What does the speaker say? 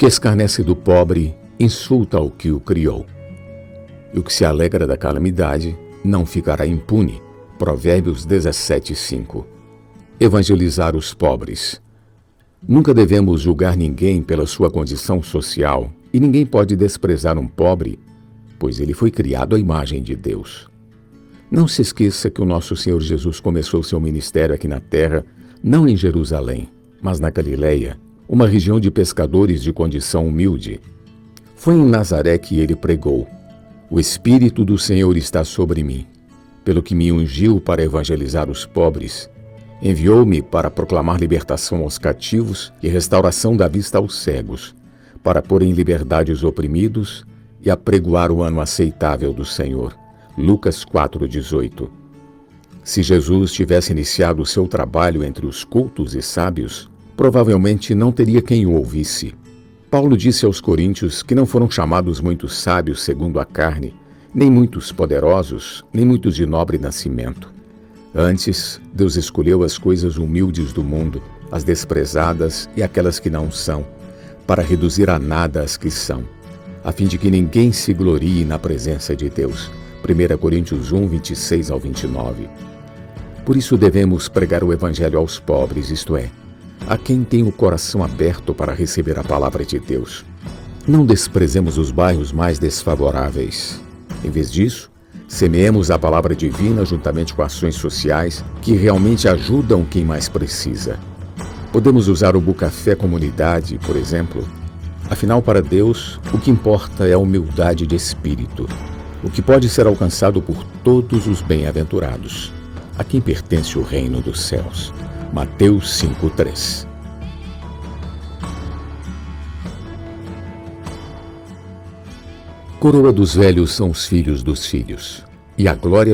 que escarnece do pobre insulta o que o criou. E o que se alegra da calamidade não ficará impune. Provérbios 17, 5. Evangelizar os pobres. Nunca devemos julgar ninguém pela sua condição social e ninguém pode desprezar um pobre, pois ele foi criado à imagem de Deus. Não se esqueça que o nosso Senhor Jesus começou seu ministério aqui na terra, não em Jerusalém, mas na Galileia, uma região de pescadores de condição humilde. Foi em Nazaré que ele pregou: O Espírito do Senhor está sobre mim, pelo que me ungiu para evangelizar os pobres. Enviou-me para proclamar libertação aos cativos e restauração da vista aos cegos, para pôr em liberdade os oprimidos e apregoar o ano aceitável do Senhor. Lucas 4,18 Se Jesus tivesse iniciado o seu trabalho entre os cultos e sábios, provavelmente não teria quem o ouvisse. Paulo disse aos coríntios que não foram chamados muitos sábios segundo a carne, nem muitos poderosos, nem muitos de nobre nascimento. Antes, Deus escolheu as coisas humildes do mundo, as desprezadas e aquelas que não são, para reduzir a nada as que são, a fim de que ninguém se glorie na presença de Deus. 1 Coríntios 1, 26 ao 29. Por isso devemos pregar o Evangelho aos pobres, isto é, a quem tem o coração aberto para receber a palavra de Deus. Não desprezemos os bairros mais desfavoráveis. Em vez disso, semeemos a palavra divina juntamente com ações sociais que realmente ajudam quem mais precisa. Podemos usar o Bucafé Comunidade, por exemplo. Afinal, para Deus, o que importa é a humildade de espírito, o que pode ser alcançado por todos os bem-aventurados, a quem pertence o reino dos céus. Mateus 5:3. Coroa dos velhos são os filhos dos filhos, e a glória